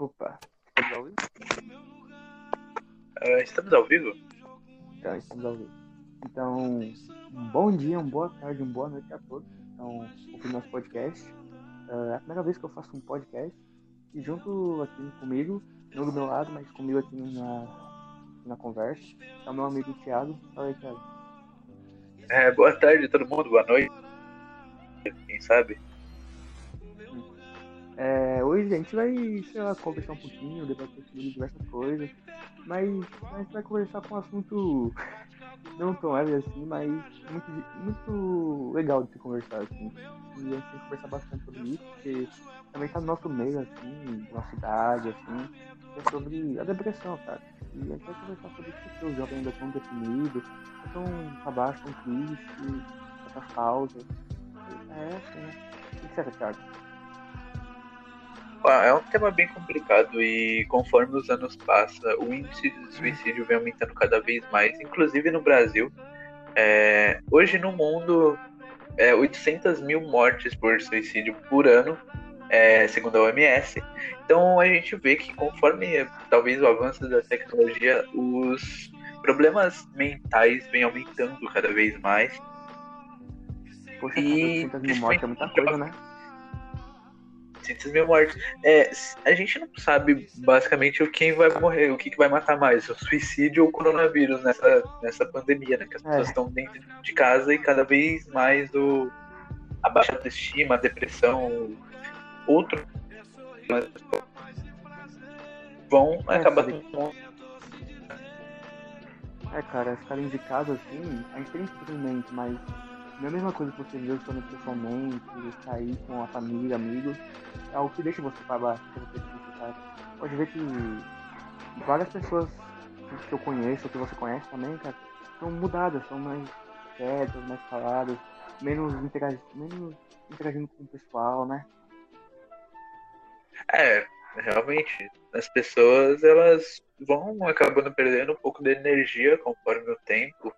Opa, estamos ao vivo? Ah, estamos ao vivo? Então, estamos ao vivo. Então, um bom dia, uma boa tarde, uma boa noite a todos que estão ouvindo nosso podcast. Ah, é a primeira vez que eu faço um podcast e junto aqui comigo, não do meu lado, mas comigo aqui na, na conversa, é o meu amigo Thiago. Fala aí, Thiago. É, boa tarde todo mundo, boa noite. Quem sabe? É, hoje a gente vai, sei lá, conversar um pouquinho, debater sobre diversas coisas, mas a gente vai conversar com um assunto não tão leve assim, mas muito, muito legal de se conversar, assim. E a gente tem que conversar bastante sobre isso, porque também tá no nosso meio, assim, na cidade, assim, é sobre a depressão, cara. E a gente vai conversar sobre isso, porque os jovens ainda estão deprimidos, estão pra baixo, estão tristes, essas causas. É assim, né? O que você acha, Thiago? É um tema bem complicado e conforme os anos passam, o índice de suicídio vem aumentando cada vez mais, inclusive no Brasil. É, hoje no mundo, é 800 mil mortes por suicídio por ano, é, segundo a OMS. Então a gente vê que conforme talvez o avanço da tecnologia, os problemas mentais vêm aumentando cada vez mais. Poxa, E- 800 mil mortes é muita coisa, né? 800 mil mortes. É, a gente não sabe basicamente o quem vai morrer, o que, que vai matar mais, o suicídio ou o coronavírus nessa, nessa pandemia, né? Que as É. pessoas estão dentro de casa e cada vez mais o, a baixa autoestima, a depressão, outro vão É, acabar tomando É, cara, ficar indicado assim, a gente tem isso em mente, mas não é a mesma coisa que você ver estando pessoalmente, sair com a família, amigos, é algo que deixa você pra baixo, você cara. Pode ver que várias pessoas que eu conheço, que você conhece também, cara, são mudadas, são mais quietas, mais caladas, menos, interagi menos interagindo com o pessoal, né? É, realmente, as pessoas elas vão acabando perdendo um pouco de energia conforme o tempo.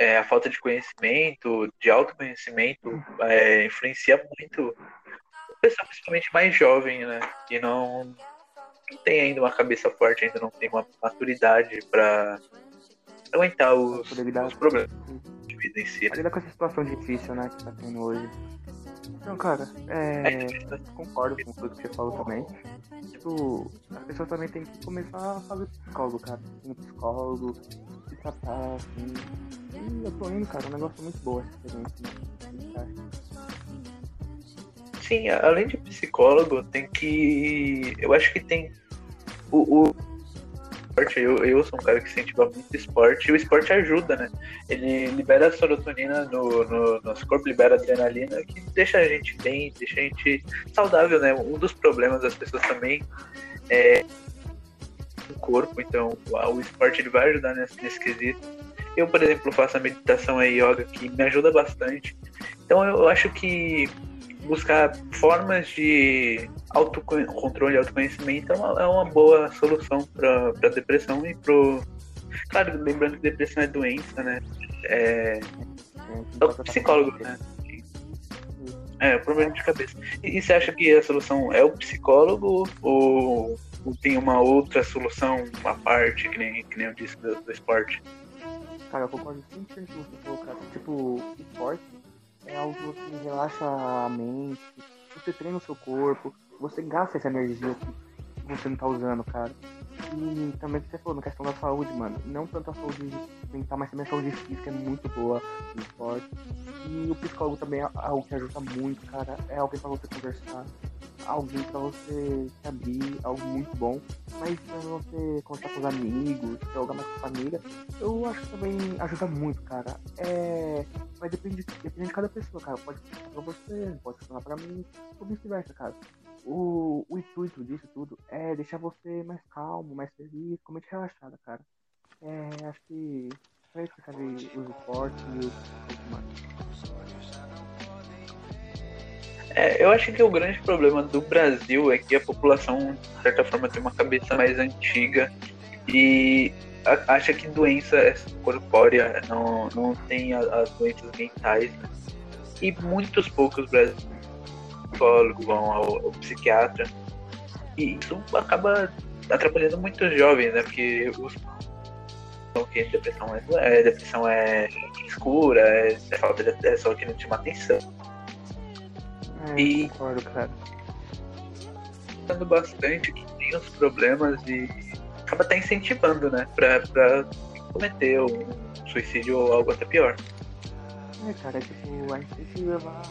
É, a falta de conhecimento, de autoconhecimento, é, influencia muito o pessoal, principalmente mais jovem, né? Que não, não tem ainda uma cabeça forte, ainda não tem uma maturidade para aguentar os, os problemas de vida em si. Pra lidar com essa situação difícil, né, que tá tendo hoje. Então, cara, é, concordo com tudo que você falou também. Tipo, as pessoas também têm que começar a fazer psicólogo, cara. No psicólogo, se tratar, assim. E eu tô indo, cara, é um negócio muito bom essa experiência, né? Sim, além de psicólogo, tem que. Eu acho que tem. O, o esporte, eu, eu sou um cara que incentiva muito esporte, e o esporte ajuda, né? Ele libera serotonina no, no nosso corpo, libera adrenalina, que deixa a gente bem, deixa a gente saudável, né? Um dos problemas das pessoas também é o corpo, então o esporte ele vai ajudar nesse, nesse quesito. Eu, por exemplo, faço a meditação e yoga que me ajuda bastante. Então eu acho que buscar formas de autocontrole autoconhecimento é uma, é uma boa solução para a depressão e pro. Claro, lembrando que depressão é doença, né? É, É, é o psicólogo, né? É, problema de cabeça. E, e você acha que a solução é o psicólogo ou, tem uma outra solução à parte, que nem, que nem eu disse do, do esporte? Cara, eu concordo 100% com você falou, cara. Tipo, esporte é algo que relaxa a mente, você treina o seu corpo, você gasta essa energia que você não tá usando, cara. E também você falou na questão da saúde, mano. Não tanto a saúde mental, mas também a saúde física é muito boa no esporte. E o psicólogo também é algo que ajuda muito, cara. É alguém pra você conversar, alguém pra você se abrir, algo muito bom. Mas pra você conversar com os amigos, jogar mais com a família, eu acho que também ajuda muito, cara. É. Mas depende, depende de cada pessoa, cara. Pode funcionar pra você, pode funcionar pra mim, ou vice-versa, cara. O, o intuito disso tudo é deixar você mais calmo, mais feliz, com mente relaxada, cara. É, acho que é isso que sabe os esportes e os humanos. É, eu acho que o grande problema do Brasil é que a população, de certa forma, tem uma cabeça mais antiga e acha que doença é corpórea, não, não tem as doenças mentais. né? E muitos poucos brasileiros vão ao, ao psiquiatra. E isso acaba atrapalhando muito os jovens, né? Porque os que depressão é, é, depressão é escura, é, é falta de é só que não tinha atenção. É, e concordo, cara. bastante que tem os problemas e acaba até incentivando, né, pra, pra cometer um suicídio ou algo até pior. É, cara, tipo, a gente tem que levar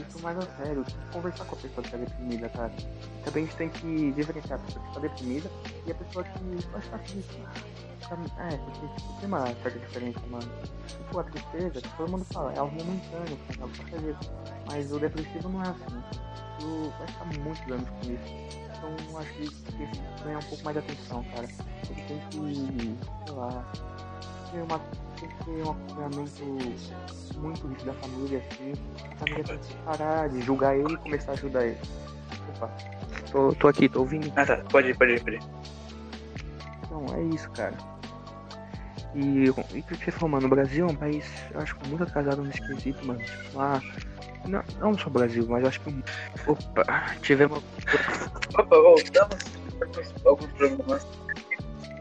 isso mais a sério, conversar com a pessoa que tá deprimida, cara. Também a gente tem que diferenciar a pessoa que tá deprimida e a pessoa que pode estar feliz. É, porque tipo, tem uma certa diferença, mano. Tipo, a tristeza, que todo mundo fala, é algo momentâneo, é algo passageiro. Mas o depressivo não é assim. Tu vai ficar muitos anos com isso. Então acho que tem que ganhar um pouco mais de atenção, cara. Tem que, sei lá, ter uma, tem que ter um acompanhamento muito rígido da família, assim. A família tem que parar de julgar ele e começar a ajudar ele. Opa, tô, tô aqui, tô ouvindo. Ah tá, pode ir, pode ir, pode ir. Então, é isso, cara. E o que você falou, mano, o Brasil é um país, eu acho que muito atrasado nesse quesito, mano. Tipo, lá. Não, não só o Brasil, mas eu acho que. Opa, tivemos. Opa, voltamos. Alguns problemas.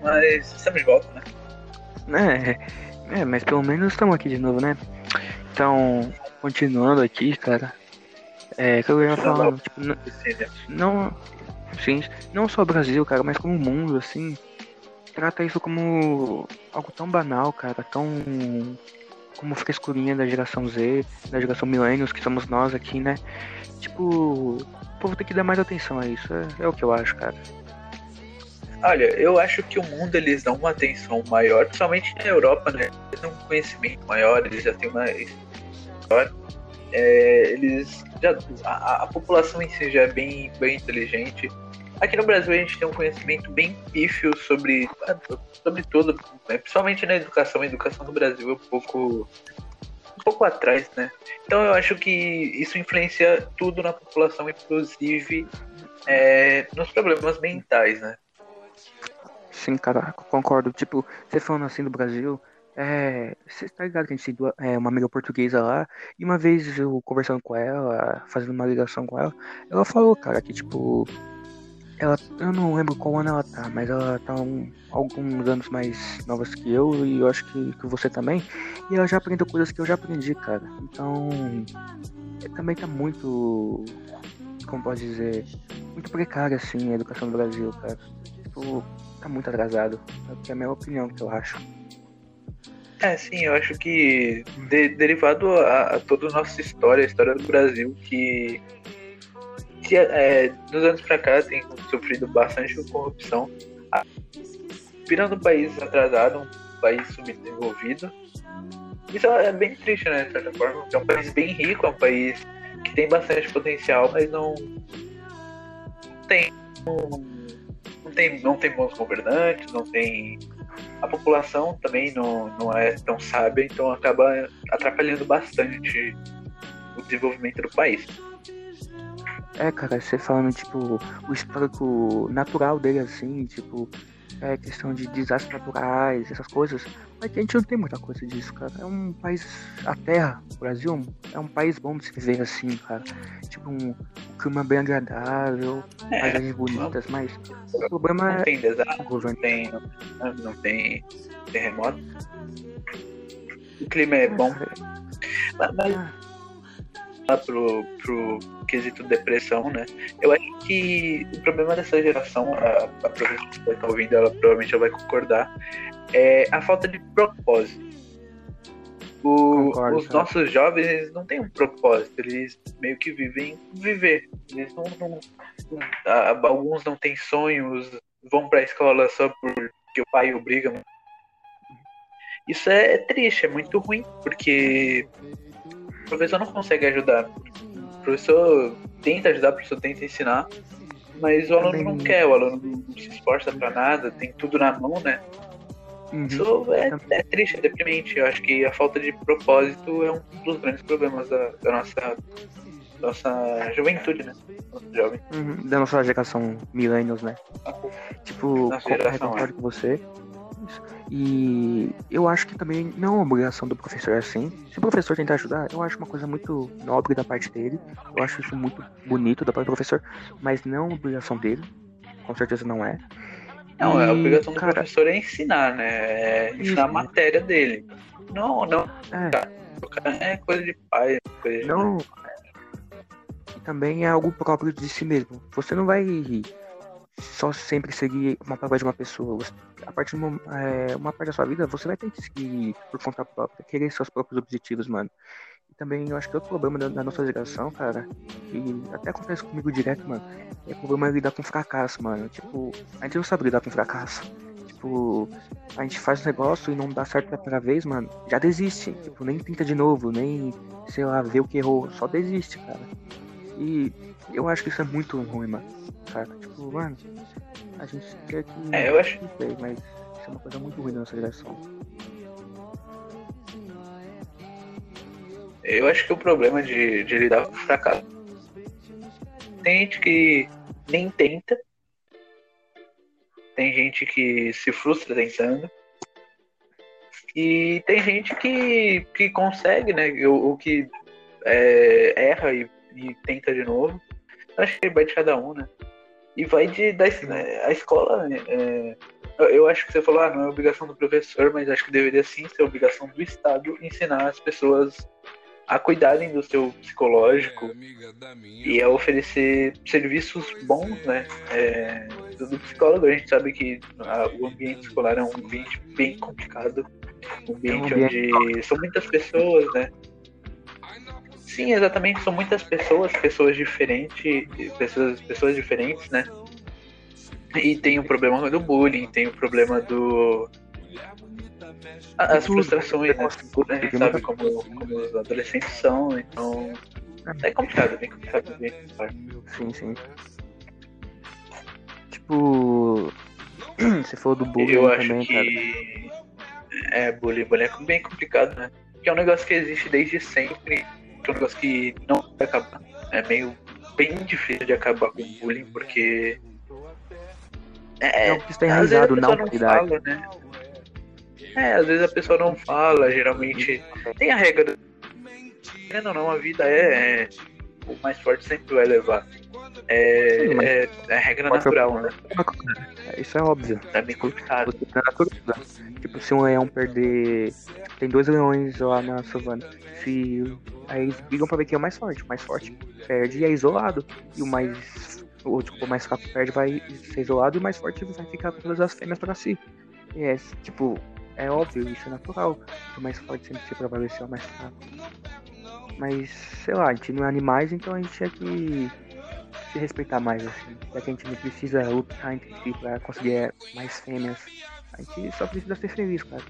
Mas estamos de volta, né? É, é, mas pelo menos estamos aqui de novo, né? Então, continuando aqui, cara. É, que eu ia falar, tipo, não, não, sim, não só o Brasil, cara, mas como o mundo, assim, trata isso como algo tão banal, cara, tão como frescurinha da geração Z, da geração Millennials, que somos nós aqui, né? Tipo, o povo tem que dar mais atenção a isso, é, é o que eu acho, cara. Olha, eu acho que o mundo eles dão uma atenção maior, principalmente na Europa, né? Eles têm um conhecimento maior, eles já têm uma história. É, eles já, a, a, população em si já é bem, bem inteligente. Aqui no Brasil a gente tem um conhecimento bem pífio sobre, sobre tudo, né? principalmente na educação. A educação do Brasil é um pouco, um pouco atrás, né? Então eu acho que isso influencia tudo na população, inclusive é, nos problemas mentais, né? Sim, cara, concordo. Tipo, você falando assim do Brasil, é, você tá ligado que a gente tem é, uma amiga portuguesa lá, e uma vez eu conversando com ela, fazendo uma ligação com ela, ela falou, cara, que tipo, ela, eu não lembro qual ano ela tá, mas ela tá um, alguns anos mais novas que eu e eu acho que, que você também. E ela já aprendeu coisas que eu já aprendi, cara. Então, também tá muito, como pode dizer, muito precária assim a educação do Brasil, cara. Tipo, tá muito atrasado. É a minha opinião que eu acho. É, sim, eu acho que de, derivado a, a toda a nossa história, a história do Brasil, que que é, nos anos pra cá tem sofrido bastante corrupção, virando um país atrasado, um país subdesenvolvido. Isso é bem triste, né, de certa forma. É um país bem rico, é um país que tem bastante potencial, mas não tem não tem não tem bons governantes, não tem a população também não, não é tão sábia, então acaba atrapalhando bastante o desenvolvimento do país. É, cara, você falando, tipo, o histórico natural dele, assim, tipo, é questão de desastres naturais, essas coisas. Mas a gente não tem muita coisa disso, cara. É um país, a terra, o Brasil, é um país bom de se viver assim, cara. Tipo, um, um clima bem agradável, é, paisagens bonitas, mas o problema não é. Tem desastre, não tem, não tem terremoto. O clima é bom. Mas, mas ah pro, pro quesito depressão, né? Eu acho que o problema dessa geração, a, a professora que está ouvindo, ela provavelmente vai concordar, é a falta de propósito. O, Concordo, os nossos jovens não têm um propósito, eles meio que vivem viver. Eles não, não, alguns não têm sonhos, vão para a escola só porque o pai obriga. Isso é triste, é muito ruim, porque professor não consegue ajudar. O professor tenta ajudar, o professor tenta ensinar, mas o aluno não quer, o aluno não se esforça para nada, tem tudo na mão, né? Uhum. Isso é, é, triste, é deprimente. Eu acho que a falta de propósito é um dos grandes problemas da, da nossa, nossa juventude, né? Nosso jovem. Uhum. Da nossa geração millennials, né? Tipo, nossa geração, concordo é. com você. E eu acho que também não é obrigação do professor assim. Se o professor tentar ajudar, eu acho uma coisa muito nobre da parte dele. Eu acho isso muito bonito da parte do professor, mas não é obrigação dele. com certeza não é. Não, é a E, obrigação do cara, professor é ensinar, né? É ensinar a Isso. matéria dele. Não, não. É, É coisa de pai, coisa de... não. E também é algo próprio de si mesmo. Você não vai só sempre seguir uma palavra de uma pessoa. Você- a partir de uma, é, uma parte da sua vida, você vai ter que seguir por conta própria, querer seus próprios objetivos, mano. E também eu acho que outro problema da, da nossa geração, cara, que até acontece comigo direto, mano, é o problema de lidar com fracasso, mano. Tipo, a gente não sabe lidar com fracasso. Tipo, a gente faz um negócio e não dá certo pela primeira vez, mano, já desiste. Tipo, nem tenta de novo, nem, sei lá, vê o que errou, só desiste, cara. E eu acho que isso é muito ruim, mano. Cara, tipo, mano, a gente quer que. É, eu acho- Não sei, mas isso é uma coisa muito ruim da nossa geração. Eu acho que o problema de, de lidar com o fracasso. Tem gente que nem tenta. Tem gente que se frustra tentando. E tem gente que, que consegue, né? O, o que é, erra e, e tenta de novo. Acho que vai de cada um, né? E vai de. Da, né, a escola. é, eu- acho que você falou, ah, não é obrigação do professor, mas acho que deveria sim ser obrigação do Estado ensinar as pessoas a cuidarem do seu psicológico e a oferecer serviços bons, né? É, do psicólogo, a gente sabe que a- o ambiente escolar é um ambiente bem complicado, um ambiente ambiente onde são muitas pessoas, né? Sim, exatamente, são muitas pessoas, pessoas diferentes, pessoas, pessoas diferentes, né? E tem o problema do bullying, tem o problema do. As tudo. frustrações, né? A gente Tem sabe como, como os adolescentes são, então. É complicado, é bem complicado. Complicado. Sim, sim. Tipo. Você falou do bullying Eu acho também, cara. que. É, bullying, bullying é bem complicado, né? Que é um negócio que existe desde sempre, é um negócio que não vai acabar. É meio bem difícil de acabar com o bullying, porque. É É, algo que está às vezes a enraizado na pessoa não autoridade. fala, né? É, às vezes a pessoa não fala, geralmente. Tem a regra. do- Querendo ou não, a vida é. é, O mais forte sempre vai levar. É, Sim, é, é regra natural, né? Isso é óbvio. É bem complicado. Você tá na natureza. Tipo, se um leão perder. tem dois leões lá na savana. Se. Aí eles brigam pra ver quem é o mais forte. O mais forte perde e é isolado. E o mais. O, tipo, o mais fraco perde vai ser isolado e o mais forte vai ficar com todas as fêmeas pra si. E é, tipo, é óbvio, isso é natural. O mais forte sempre se prevalecer ao mais fraco. Mas, sei lá, a gente não é animais, então a gente tinha que se respeitar mais, assim. Já que a gente não precisa lutar entre si pra conseguir mais fêmeas. A gente só precisa ser feliz, cara.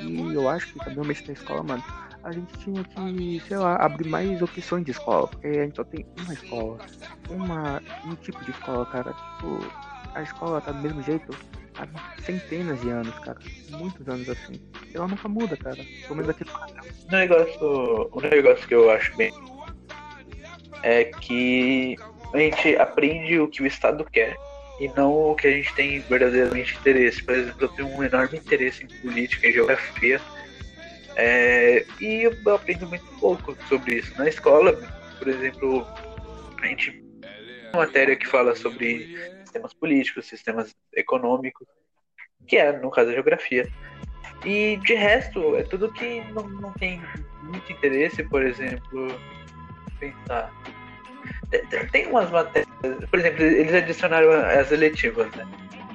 E eu acho que também o mês da escola, mano, a gente tinha que, sei lá, abrir mais opções de escola. Porque a gente só tem uma escola. Uma, um tipo de escola, cara. Tipo, a escola tá do mesmo jeito há centenas de anos, cara. Muitos anos assim. Ela nunca muda, cara. Pelo menos aqui Um negócio, um negócio que eu acho bem é que a gente aprende o que o Estado quer e não o que a gente tem verdadeiramente interesse. Por exemplo, eu tenho um enorme interesse em política, em geografia, é, e eu aprendo muito pouco sobre isso. Na escola, por exemplo, a gente tem uma matéria que fala sobre sistemas políticos, sistemas econômicos, que é, no caso, a geografia. E de resto, é tudo que não, não tem muito interesse, por exemplo, pensar. Tem- umas matérias, por exemplo, eles adicionaram as eletivas, né?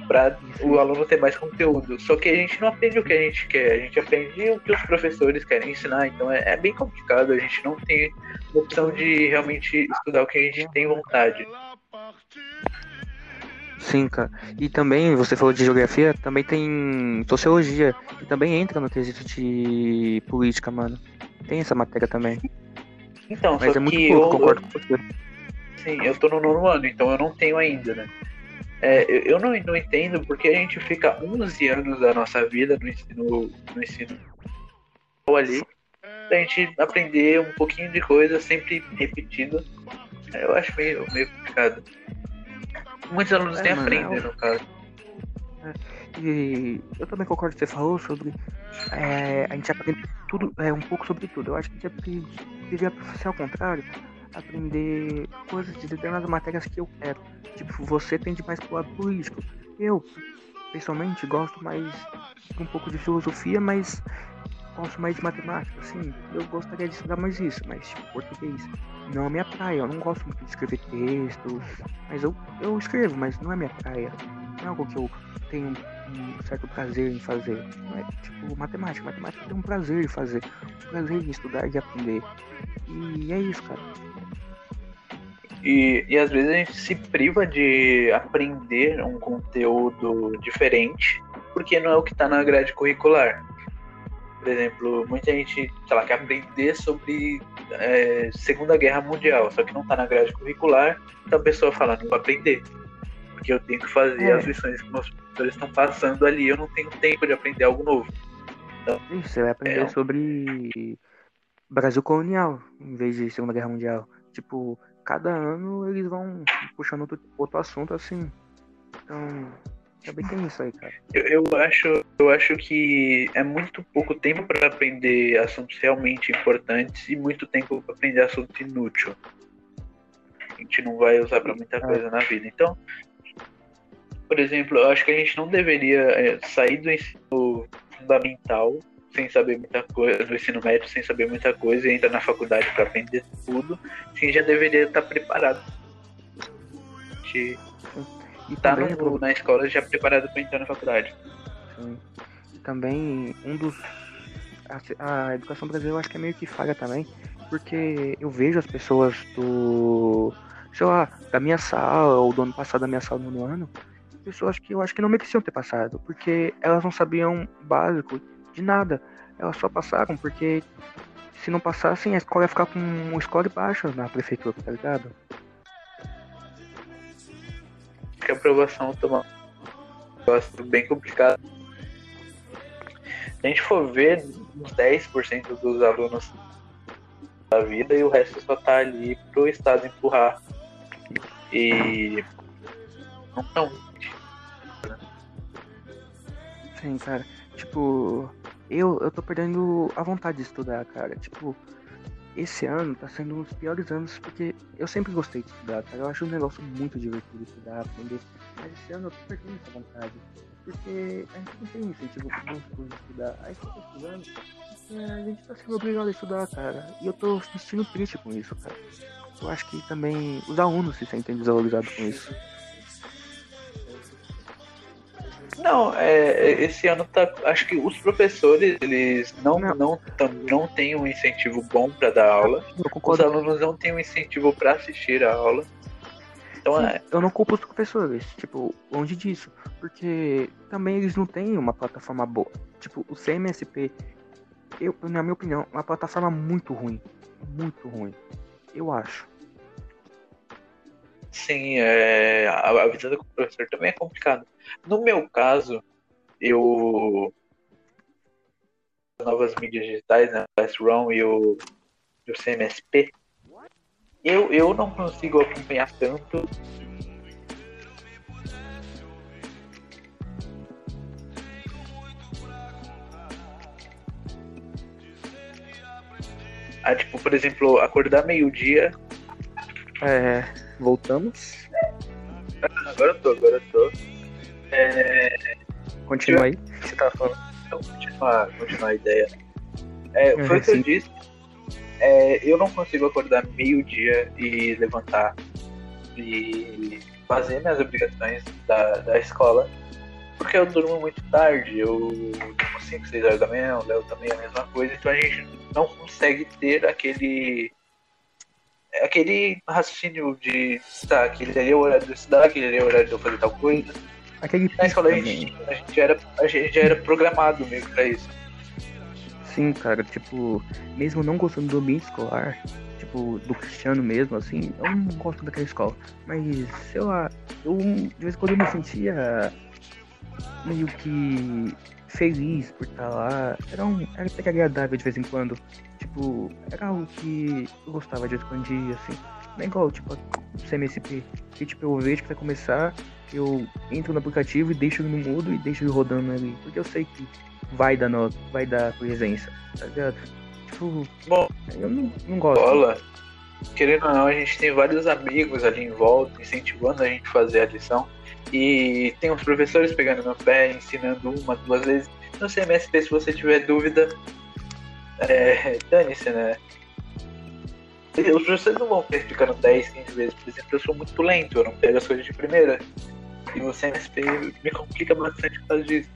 Pra o aluno ter mais conteúdo. Só que a gente não aprende o que a gente quer, a gente aprende o que os professores querem ensinar. Então é, é bem complicado, a gente não tem opção de realmente estudar o que a gente tem vontade. Sim, cara. E também, você falou de geografia, também tem sociologia, que também entra no quesito de política, mano. Tem essa matéria também. Então, Mas só é muito que pouco, eu, concordo com você. Sim, eu tô no nono ano, então eu não tenho ainda, né? É, eu eu não, não entendo porque a gente fica 11 anos da nossa vida no ensino, no ensino ali, pra gente aprender um pouquinho de coisa sempre repetido. Eu acho meio, meio complicado. Muitos alunos É, nem aprendem, é o- no caso. E eu também concordo com o que você falou sobre. é, a gente aprende tudo, é, um pouco sobre tudo. Eu acho que a gente devia ser ao contrário. Aprender coisas de determinadas matérias que eu quero. Tipo, você tende mais pro lado político. Eu, pessoalmente, gosto mais um pouco de filosofia, mas gosto mais de matemática, assim. Eu gostaria de estudar mais isso, mas tipo, português não é minha praia. Eu não gosto muito de escrever textos, mas eu, eu escrevo, mas não é minha praia. Não é algo que eu tenho um certo prazer em fazer. Não é tipo matemática. Matemática tem um prazer em fazer, um prazer em estudar e aprender. E é isso, cara. E, e às vezes a gente se priva de aprender um conteúdo diferente porque não é o que está na grade curricular. Por exemplo, muita gente, sei lá, quer aprender sobre é, Segunda Guerra Mundial, só que não está na grade curricular, então a pessoa fala, não vou aprender, porque eu tenho que fazer é. as lições que meus professores estão passando ali, eu não tenho tempo de aprender algo novo. Então, Isso, você vai aprender é... sobre Brasil colonial, em vez de Segunda Guerra Mundial. Tipo, cada ano eles vão puxando outro, outro assunto assim. Então, também tem isso aí, cara. Eu, eu, acho, eu acho que é muito pouco tempo para aprender assuntos realmente importantes e muito tempo para aprender assunto inútil. A gente não vai usar para muita é. coisa na vida. Então, por exemplo, eu acho que a gente não deveria é, sair do ensino fundamental sem saber muita coisa, do ensino médio sem saber muita coisa e entrar na faculdade para aprender tudo, sim, já deveria estar preparado. De e tá no, na escola já preparado para entrar na faculdade. Sim. Também um dos a, a, educação brasileira eu acho que é meio que falha também, porque eu vejo as pessoas do sei lá, da minha sala ou do ano passado da minha sala no ano, pessoas que eu acho que não mereciam ter passado, porque elas não sabiam básico de nada. Elas só passaram porque se não passassem a escola ia ficar com um score baixo na prefeitura, tá ligado? que a aprovação toma um negócio bem complicado. Se a gente for ver, uns 10% dos alunos da vida e o resto só tá ali pro Estado empurrar. E. Não tão. Sim, cara. Tipo, eu, eu tô perdendo a vontade de estudar, cara. Tipo, esse ano tá sendo um dos piores anos porque eu sempre gostei de estudar, cara. Eu acho um negócio muito divertido estudar, aprender. Mas esse ano eu tô perdendo essa vontade. Porque a gente não tem incentivo bom de estudar. Aí que eu estudando, é, a gente tá sendo obrigado a estudar, cara. E eu tô sentindo triste com isso, cara. Eu acho que também os alunos se sentem desvalorizados com isso. Não, é, esse ano tá. Acho que os professores eles não, não. não, não têm um incentivo bom para dar aula. Os alunos não têm um incentivo para assistir a aula. Então, Sim, é... Eu não culpo os professores, tipo, longe disso. Porque também eles não têm uma plataforma boa. Tipo, o CMSP, eu, na minha opinião, é uma plataforma muito ruim. Muito ruim. Eu acho. Sim, é, a, a vida do professor também é complicada. No meu caso, eu novas mídias digitais, né, o Classroom e o, e o CMSP, eu, eu não consigo acompanhar tanto Ah, tipo, por exemplo, acordar meio-dia. É, voltamos. Agora eu tô, agora eu tô. É... Continua aí. Você tava falando? Então, continuar, continuar a ideia. É, foi o que eu disse. É, eu não consigo acordar meio-dia e levantar e fazer minhas obrigações da, da escola, porque eu durmo muito tarde. Eu durmo 5, 6 horas da manhã, o Léo também é a mesma coisa, então a gente não consegue ter aquele aquele raciocínio de tá, aquele ali é o horário de estudar, aquele ali é o horário de eu fazer tal coisa. Aquele Na escola a gente, a gente, já era, a gente já era programado mesmo pra isso. Sim, cara, tipo, mesmo não gostando do ambiente escolar, tipo, do Cristiano mesmo, assim, eu não gosto daquela escola. Mas, sei lá, eu de vez em quando eu me sentia meio que feliz por estar lá. Era, um, era até agradável de vez em quando. Tipo, era algo que eu gostava de expandir, assim. É igual, tipo, o CMSP. Que, tipo, eu vejo que vai começar, eu entro no aplicativo e deixo ele no mudo e deixo ele rodando ali. Porque eu sei que vai dar nota, vai dar presença, tá ligado? Tipo, Bom, eu não, não gosto. Bola. querendo ou não, a gente tem vários amigos ali em volta, incentivando a gente a fazer a lição. E tem uns professores pegando no pé, ensinando uma, duas vezes. No CMSP, se você tiver dúvida, é, dane-se, né? Os professores não vão explicando 10, 15 vezes. Por exemplo, eu sou muito lento, eu não pego as coisas de primeira. E o CMSP me complica bastante por causa disso.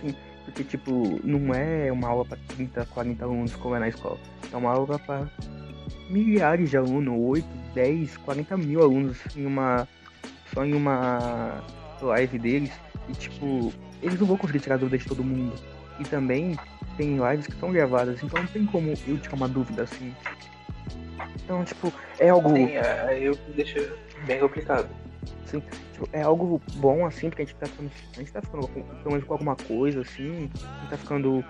Sim, porque, tipo, não é uma aula para 30, 40 alunos como é na escola. É uma aula para milhares de alunos, 8, 10, 40 mil alunos em uma. só em uma live deles. E tipo, eles não vão conseguir tirar dúvida de todo mundo. E também tem lives que são gravadas, então não tem como eu tirar uma dúvida assim. Então, tipo, é algo. Sim, é, aí eu deixo bem complicado. Sim, tipo, é algo bom assim, porque a gente tá ficando. A gente tá ficando com, pelo menos com alguma coisa, assim, a gente tá ficando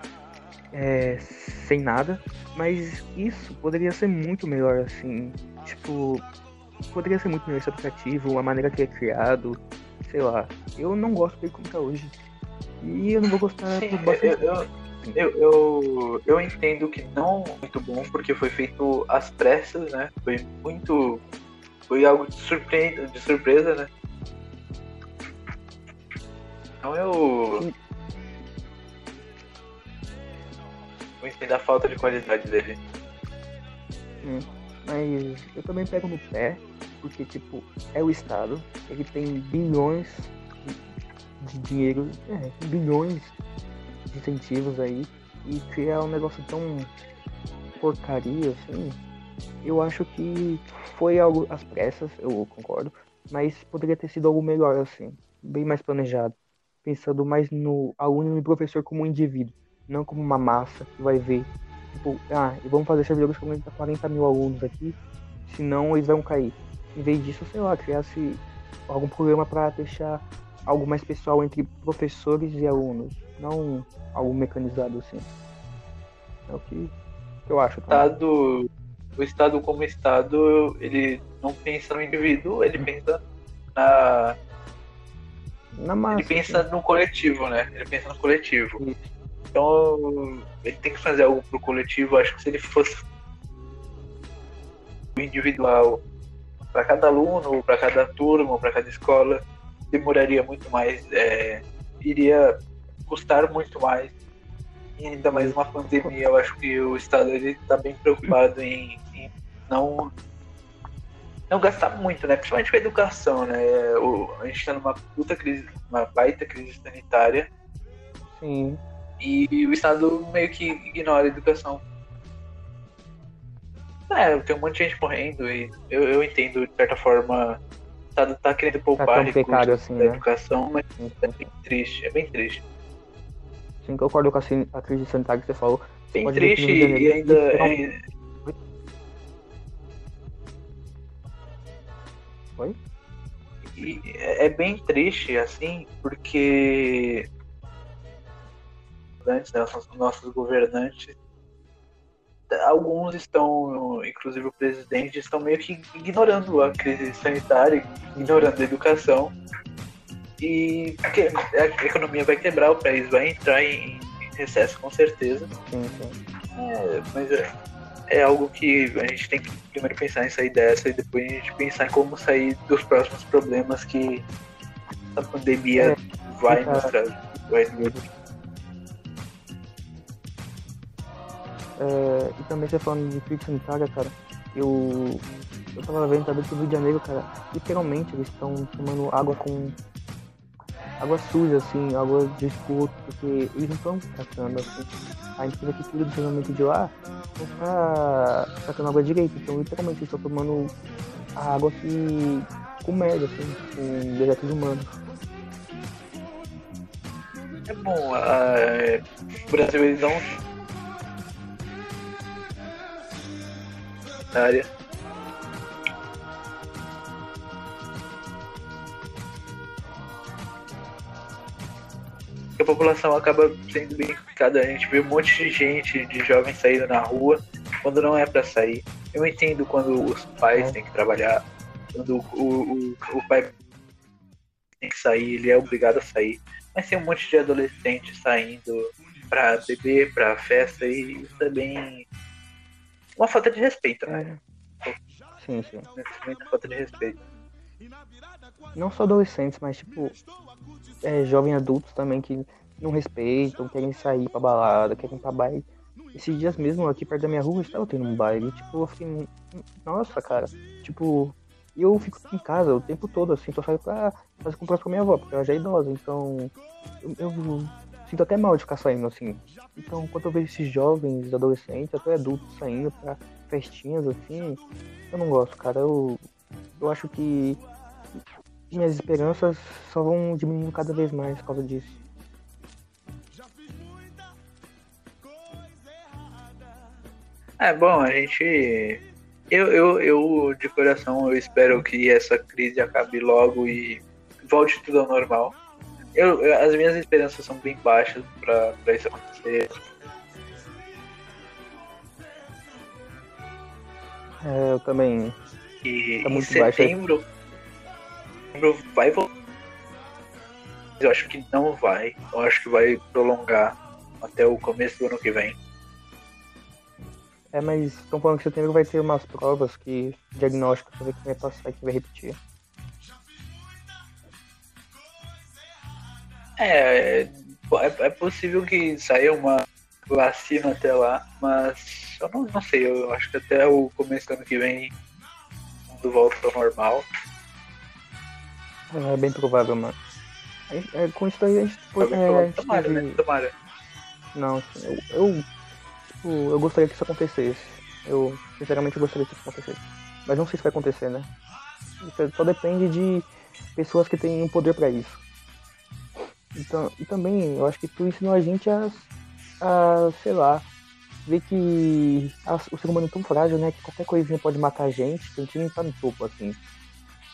é, sem nada, mas isso poderia ser muito melhor, assim, tipo, poderia ser muito melhor esse aplicativo, a maneira que é criado, sei lá. Eu não gosto dele como tá hoje. E eu não vou gostar Sim, por bastante. eu, eu, eu, eu, eu entendo que não muito bom, porque foi feito às pressas, né? Foi muito. Foi algo de, surpre... de surpresa, né? Então eu. Eu entendo a falta de qualidade dele. Mas eu também pego no pé, porque, tipo, é o Estado, ele tem bilhões de dinheiro, é, bilhões incentivos aí, e criar um negócio tão porcaria assim, eu acho que foi algo às pressas, eu concordo, mas poderia ter sido algo melhor assim, bem mais planejado, pensando mais no aluno e no professor como um indivíduo, não como uma massa que vai ver, tipo, ah, vamos fazer servidores com 40 mil alunos aqui, senão eles vão cair. Em vez disso, sei lá, criasse algum programa para deixar algo mais pessoal entre professores e alunos, não algo mecanizado assim. É o que, que eu acho. Tá? Estado, o Estado como Estado, ele não pensa no indivíduo, ele pensa na. Na massa. Ele pensa assim. no coletivo, né? Ele pensa no coletivo. Isso. Então, ele tem que fazer algo pro coletivo. Acho que se ele fosse individual para cada aluno, para cada turma, para cada escola, demoraria muito mais, é, iria custar muito mais. E ainda mais uma pandemia, eu acho que o Estado está bem preocupado em, em não não gastar muito, né? Principalmente com a educação, né? O, a gente está numa puta crise, uma baita crise sanitária Sim. e o Estado meio que ignora a educação. É, tem um monte de gente morrendo e eu, eu entendo, de certa forma, Estado tá querendo poupar tão recursos assim, da né? educação, mas Sim, é bem triste, é bem triste. Sim, concordo com a, crise sanitária que você falou. Bem ver que triste e ainda. é- Oi? E é é bem triste, assim, porque antes, né, nossos, nossos governantes, alguns estão, inclusive o presidente, estão meio que ignorando a crise sanitária, ignorando a educação. E porque a economia vai quebrar, o país vai entrar em, recesso com certeza. Sim, sim. É, mas é, é algo que a gente tem que primeiro pensar em sair dessa e depois a gente pensar em como sair dos próximos problemas que a pandemia É, vai nos trazer. Vai É, e também você falando de crise sanitária, cara, eu, eu tava vendo também que no Rio de Janeiro, cara, literalmente eles estão tomando água com água suja, assim, água de esgoto, porque eles não estão tratando, assim. A empresa que cuida do saneamento de lá não tá tratando água direito, então literalmente eles estão tomando a água que com merda, assim, com dejetos humanos. É bom, é, o Brasil eles não. A população acaba sendo bem complicada. A gente vê um monte de gente, de jovens saindo na rua, quando não é pra sair. Eu entendo quando os pais têm que trabalhar, quando o, o, o pai tem que sair, ele é obrigado a sair. Mas tem um monte de adolescentes saindo pra beber, pra festa, e isso é bem. Uma falta de respeito, né? É, Sim, sim. Muita falta de respeito. Não só adolescentes, mas tipo, é, jovens adultos também que não respeitam, querem sair pra balada, querem ir pra baile. Esses dias mesmo, aqui perto da minha rua, estava tendo um baile. Tipo, eu fiquei. Nossa, cara. Tipo, eu fico em casa o tempo todo, assim, só saio pra fazer compras com a minha avó, porque ela já é idosa, então. Eu, eu sinto até mal de ficar saindo, assim. Então, quando eu vejo esses jovens, adolescentes, até adultos saindo pra festinhas, assim, eu não gosto, cara. Eu, eu acho que minhas esperanças só vão diminuindo cada vez mais por causa disso. É bom, a gente. Eu, eu, eu, de coração, eu espero que essa crise acabe logo e volte tudo ao normal. Eu, eu as minhas esperanças são bem baixas para isso acontecer. É, eu também. E tá em setembro, setembro vai voltar. Eu acho que não vai. Eu acho que vai prolongar até o começo do ano que vem. É, mas estão falando que setembro vai ter umas provas que diagnóstico pra ver quem vai passar e quem vai repetir. É, é, é possível que saia uma vacina até lá, mas eu não, não sei, eu acho que até o começo do ano que vem tudo volta ao normal. É bem provável, mano. É, com isso aí a gente pode. É, tomara, né? Tomara. Não, eu, eu Tipo, eu gostaria que isso acontecesse. Eu, sinceramente, eu gostaria que isso acontecesse. Mas não sei se vai acontecer, né? Isso só depende de pessoas que têm o poder para isso. Então, e também, eu acho que tu ensinou a gente a, a sei lá, ver que a, o ser humano é tão frágil, né? Que qualquer coisinha pode matar a gente, que a gente nem tá no topo, assim.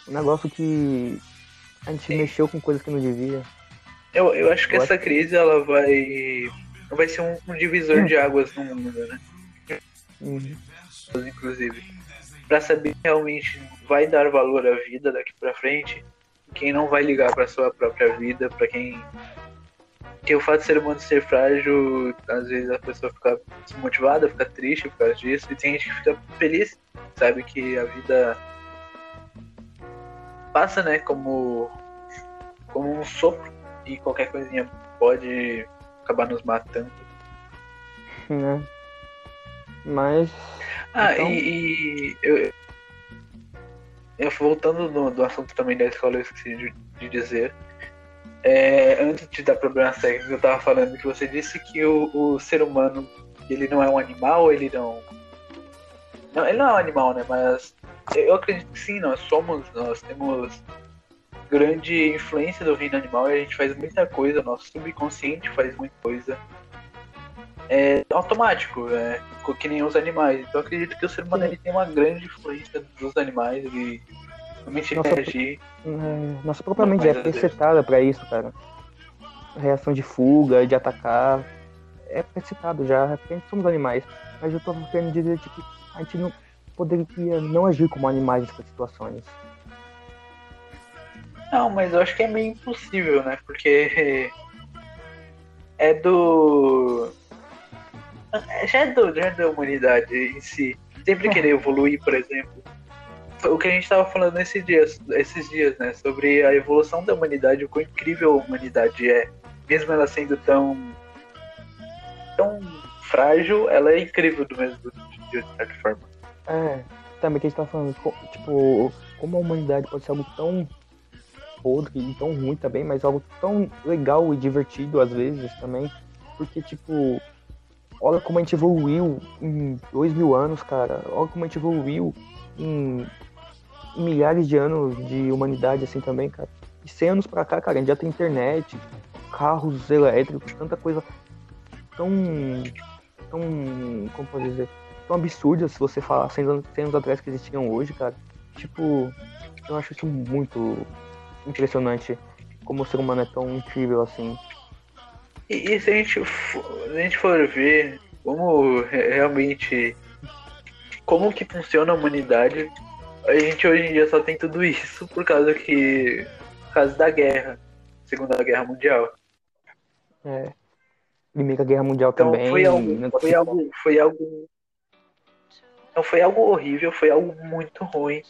Um negócio que a gente mexeu com coisas que não devia. Eu, eu acho que eu essa acho... crise, ela vai vai ser um, um divisor de águas no mundo, né? Uhum. Inclusive. para saber realmente vai dar valor à vida daqui para frente, quem não vai ligar para sua própria vida, para quem que o fato de ser humano ser frágil, às vezes a pessoa fica desmotivada, fica triste por causa disso, e tem gente que fica feliz, sabe que a vida passa, né, como como um sopro e qualquer coisinha pode acabar nos matando. Né? Mas. Ah, então... e, e eu, eu, voltando no, do assunto também da escola, eu esqueci de, de dizer. É, antes de dar problemas técnicos, eu tava falando que você disse que o, o ser humano ele não é um animal, ele não. Não, ele não é um animal, né? Mas eu acredito que sim, nós somos, nós temos grande influência do reino animal e a gente faz muita coisa, nosso subconsciente faz muita coisa. É automático, é, que nem os animais. Então eu acredito que o ser humano ele tem uma grande influência dos animais e realmente nossa, reagir. É, nossa própria mente é precitada para isso, cara. reação de fuga, de atacar. É precitado já, porque a gente somos animais. Mas eu tô querendo dizer que a gente não poderia não agir como animais nessas situações. Não, mas eu acho que é meio impossível, né? Porque é do. Já é, do, já é da humanidade em si. Sempre querer evoluir, por exemplo. O que a gente estava falando esses dias, esses dias, né? Sobre a evolução da humanidade, o quão incrível a humanidade é. Mesmo ela sendo tão. tão frágil, ela é incrível do mesmo de certa forma. É, também que a gente tá falando, tipo, como a humanidade pode ser algo tão podre e tão ruim também, mas algo tão legal e divertido às vezes também. Porque, tipo, olha como a gente evoluiu em dois mil anos, cara. Olha como a gente evoluiu em, milhares de anos de humanidade, assim também, cara. E 100 anos pra cá, cara, a gente já tem internet, carros elétricos, tanta coisa tão. tão. como pode dizer? Tão absurda se você falar 100 anos, 100 anos atrás que existiam hoje, cara. Tipo, eu acho isso muito impressionante como o ser humano é tão incrível assim. E, e se, a gente for, se a gente for ver como realmente como que funciona a humanidade, a gente hoje em dia só tem tudo isso por causa que por causa da guerra, Segunda Guerra Mundial. É. Primeira Guerra Mundial então, também. Foi algo, foi algo, foi algo Então foi algo horrível, foi algo muito ruim,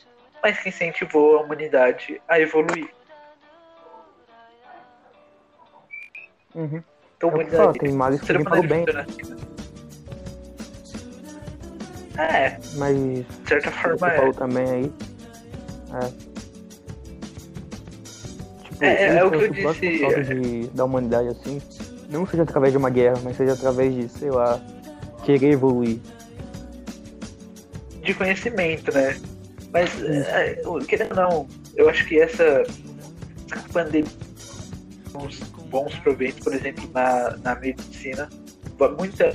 mas que incentivou a humanidade a evoluir. Uhum. Então, É o que fala, tem para o bem, É, mas de certa você forma falou é. também aí. É. Tipo, É, é, é o que eu disse, é. de, da humanidade assim, não seja através de uma guerra, mas seja através de, sei lá, querer evoluir. de conhecimento, né? Mas, é, eu- querendo ou não, eu acho que essa, pandemia bons proveitos, por exemplo, na, na medicina, vai muita.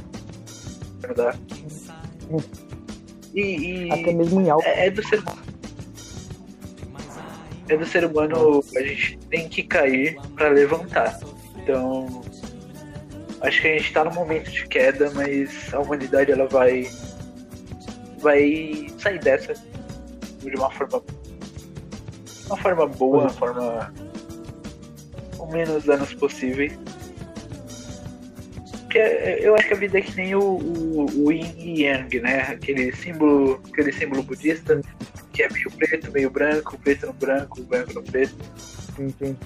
E, e Até mesmo em algo. é, é do ser humano. É do ser humano, a gente tem que cair para levantar. Então, acho que a gente tá num momento de queda, mas a humanidade ela vai vai sair dessa de uma forma uma forma boa, uma forma com menos danos possíveis. Porque eu acho que a vida é que nem o, o, o Yin e Yang, né? Aquele símbolo, aquele símbolo budista que é meio preto, meio branco, preto no branco, branco no preto, Sim, sim.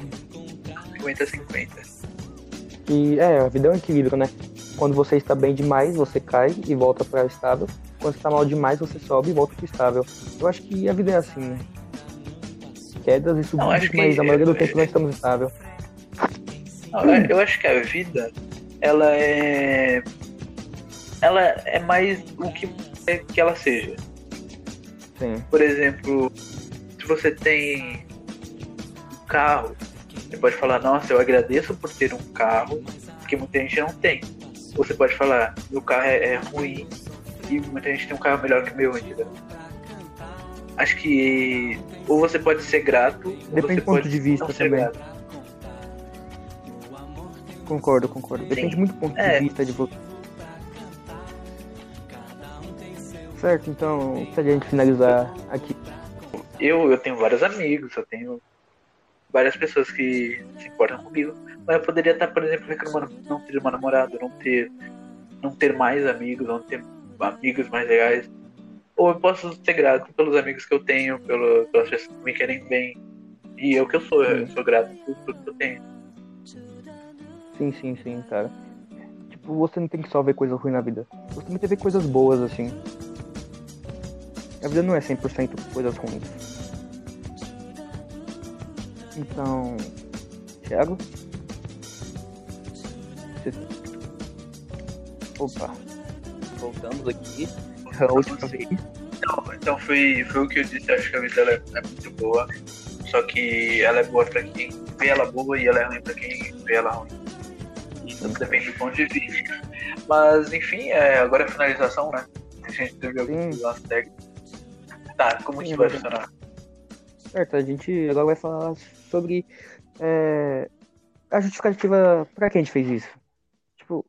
50-50. E é, a vida é um equilíbrio, né? Quando você está bem demais, você cai e volta para o estável. Quando você está mal demais, você sobe e volta para o estável. Eu acho que a vida é assim, né? Quedas e subidas, mas a maioria do tempo nós estamos estável. Eu- acho que a vida, ela é. Ela é mais o que é que ela seja. Sim. Por exemplo, se você tem um carro, você pode falar, nossa, eu agradeço por ter um carro, porque muita gente não tem. Você pode falar, meu carro é, é ruim e muita gente tem um carro melhor que o meu, entendeu? Acho que ou você pode ser grato, ou Depende você do ponto pode de vista também. grato. Concordo, concordo. Depende Sim. muito do ponto É. de vista de você. Certo, então, pra gente finalizar aqui. eu, eu tenho vários amigos, eu tenho várias pessoas que se importam comigo, mas eu poderia estar, por exemplo, reclamando não ter uma namorada, não ter, não ter mais amigos, não ter amigos mais legais. Ou eu posso ser grato pelos amigos que eu tenho, pelo, pelas pessoas que me querem bem. E é o que eu sou, eu sou grato por tudo que eu tenho. Sim, sim, sim, cara. Tipo, você não tem que só ver coisa ruim na vida. Você também tem que ver coisas boas, assim. A vida não é 100% coisas ruins. Então, Thiago? Você... Opa, Voltamos aqui. a última vez. Então, então foi, foi o que eu disse, acho que a vida é, é muito boa. Só que ela é boa pra quem vê ela boa e ela é ruim pra quem vê ela ruim. Depende do ponto de vista. Mas enfim, é, agora é a finalização, né? A gente teve alguns Sim. lances técnicos. Tá, como Sim, isso vai é funcionar? Certo, a gente agora vai falar sobre é, a justificativa pra que a gente fez isso. Tipo,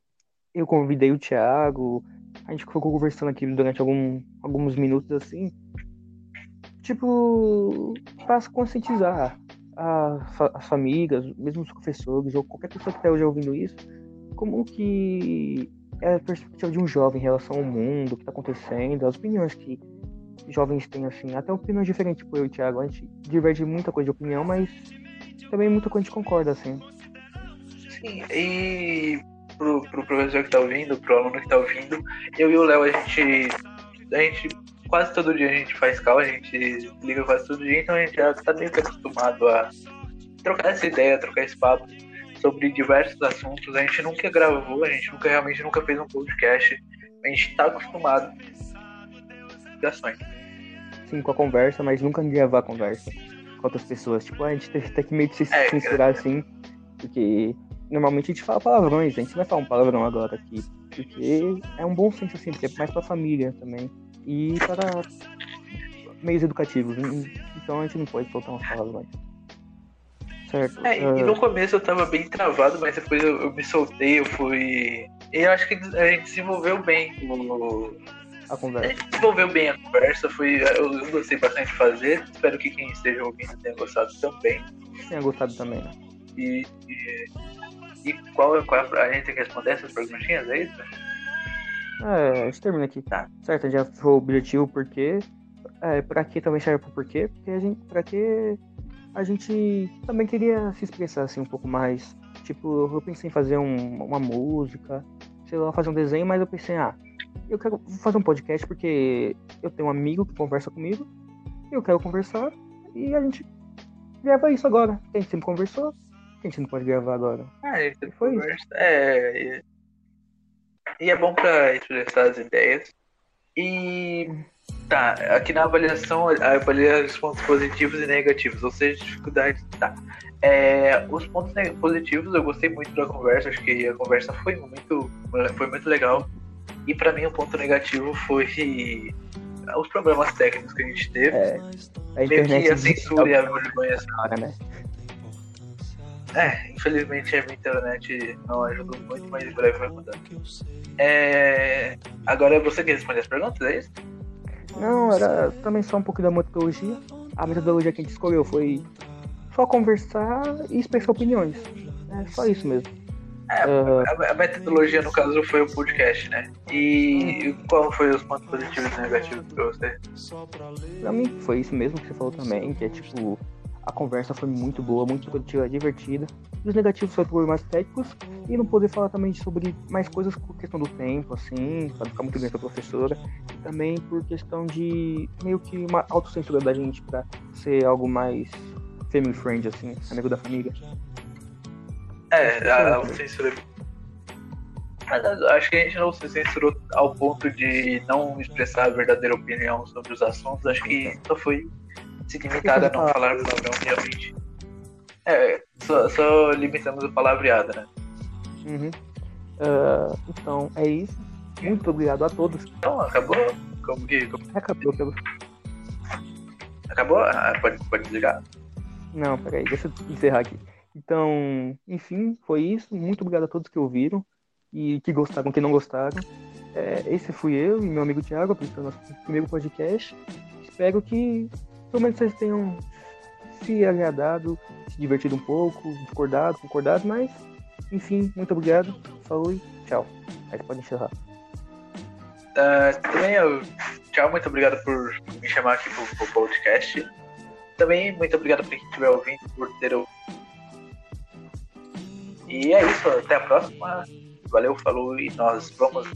eu convidei o Thiago, a gente ficou conversando aqui durante algum, alguns minutos assim. Tipo, pra conscientizar as famílias, mesmo os professores, ou qualquer pessoa que esteja hoje ouvindo isso, como que é a perspectiva de um jovem em relação ao mundo, o que está acontecendo, as opiniões que jovens têm, assim, até opiniões diferentes, tipo eu e o Thiago, a gente diverge muita coisa de opinião, mas também muita coisa a gente concorda, assim. Sim, e pro, pro professor que tá ouvindo, pro aluno que tá ouvindo, eu e o Léo, a gente, a gente quase todo dia a gente faz cal, a gente liga quase todo dia, então a gente já tá meio que acostumado a trocar essa ideia, trocar esse papo sobre diversos assuntos. A gente nunca gravou, a gente nunca realmente nunca fez um podcast. A gente tá acostumado com ações. Sim, com a conversa, mas nunca gravar a conversa com outras pessoas. Tipo, a gente tem, tem que meio que se É, censurar, assim, porque normalmente a gente fala palavrões, a gente vai falar um palavrão agora aqui, porque é um bom senso, assim, porque é mais pra família também, e para meios educativos, então a gente não pode soltar umas palavrões. Certo? É, e ah, no começo eu tava bem travado, mas depois eu, eu me soltei, eu fui. E eu acho que a gente desenvolveu bem o, a A conversa. gente desenvolveu bem a conversa, foi, eu, eu gostei bastante de fazer. Espero que quem esteja ouvindo tenha gostado também. Tenha gostado também, né? E, e, e qual, qual é a, a gente tem que responder essas perguntinhas, é isso? É, a gente termina aqui. Tá. Certo, já foi o objetivo, porque. É, pra que também serve pro porquê? Porque a gente. Pra que a gente também queria se expressar assim um pouco mais. Tipo, eu pensei em fazer um- uma música, sei lá, fazer um desenho, mas eu pensei, ah, eu quero fazer um podcast porque eu tenho um amigo que conversa comigo, eu quero conversar, e a gente grava isso agora. A gente sempre conversou, a gente não pode gravar agora. Ah, a gente Foi isso. conversa. É. E, e é bom pra expressar as ideias. E. Tá, aqui na avaliação, avalia os pontos positivos e negativos, ou seja, dificuldades. Tá. É, os pontos positivos, eu gostei muito da conversa, acho que a conversa foi muito, foi muito legal. E pra mim, o ponto negativo foi os problemas técnicos que a gente teve. É, a Meio internet que a censura e a vergonha cara, né? É, infelizmente a minha internet não ajudou muito, mas em breve vai mudar. É... Agora é você que responde as perguntas, é isso? Não, era também só um pouco da metodologia. A metodologia que a gente escolheu foi só conversar e expressar opiniões. É só isso mesmo. É, a, a metodologia, no caso, foi o podcast, né? E qual foi os pontos positivos e negativos pra você? pra mim foi isso mesmo que você falou também, que é tipo, a conversa foi muito boa, muito produtiva, divertida. Os negativos foram problemas técnicos e não poder falar também sobre mais coisas por questão do tempo, assim, não ficar muito grande pra professora. E também por questão de meio que uma autocensura da gente pra ser algo mais family friend, assim, amigo da família. É, a, a censura. Mas eu Acho que a gente não se censurou ao ponto de não expressar a verdadeira opinião sobre os assuntos. Acho que só foi se limitar a não falar palavrão realmente. É, só, só limitamos o palavreado, né? Uhum. Ah, então, é isso. Muito obrigado a todos. Então, acabou? Como que. como- Acabou pelo. Acabou? Ah, pode, pode desligar. Não, peraí, deixa eu encerrar aqui. Então, enfim, foi isso. Muito obrigado a todos que ouviram e que gostaram, que não gostaram. É, esse fui eu e meu amigo Thiago, apresentando nosso primeiro podcast. Espero que pelo menos vocês tenham se agradado, se divertido um pouco, discordado, concordado, mas enfim, muito obrigado. Falou e tchau. Aí você pode encerrar. Ah, também eu. Tchau, muito obrigado por me chamar aqui pro, pro podcast. Também muito obrigado por quem estiver ouvindo, por ter ouvido. E é isso, até a próxima. Valeu, falou e nós vamos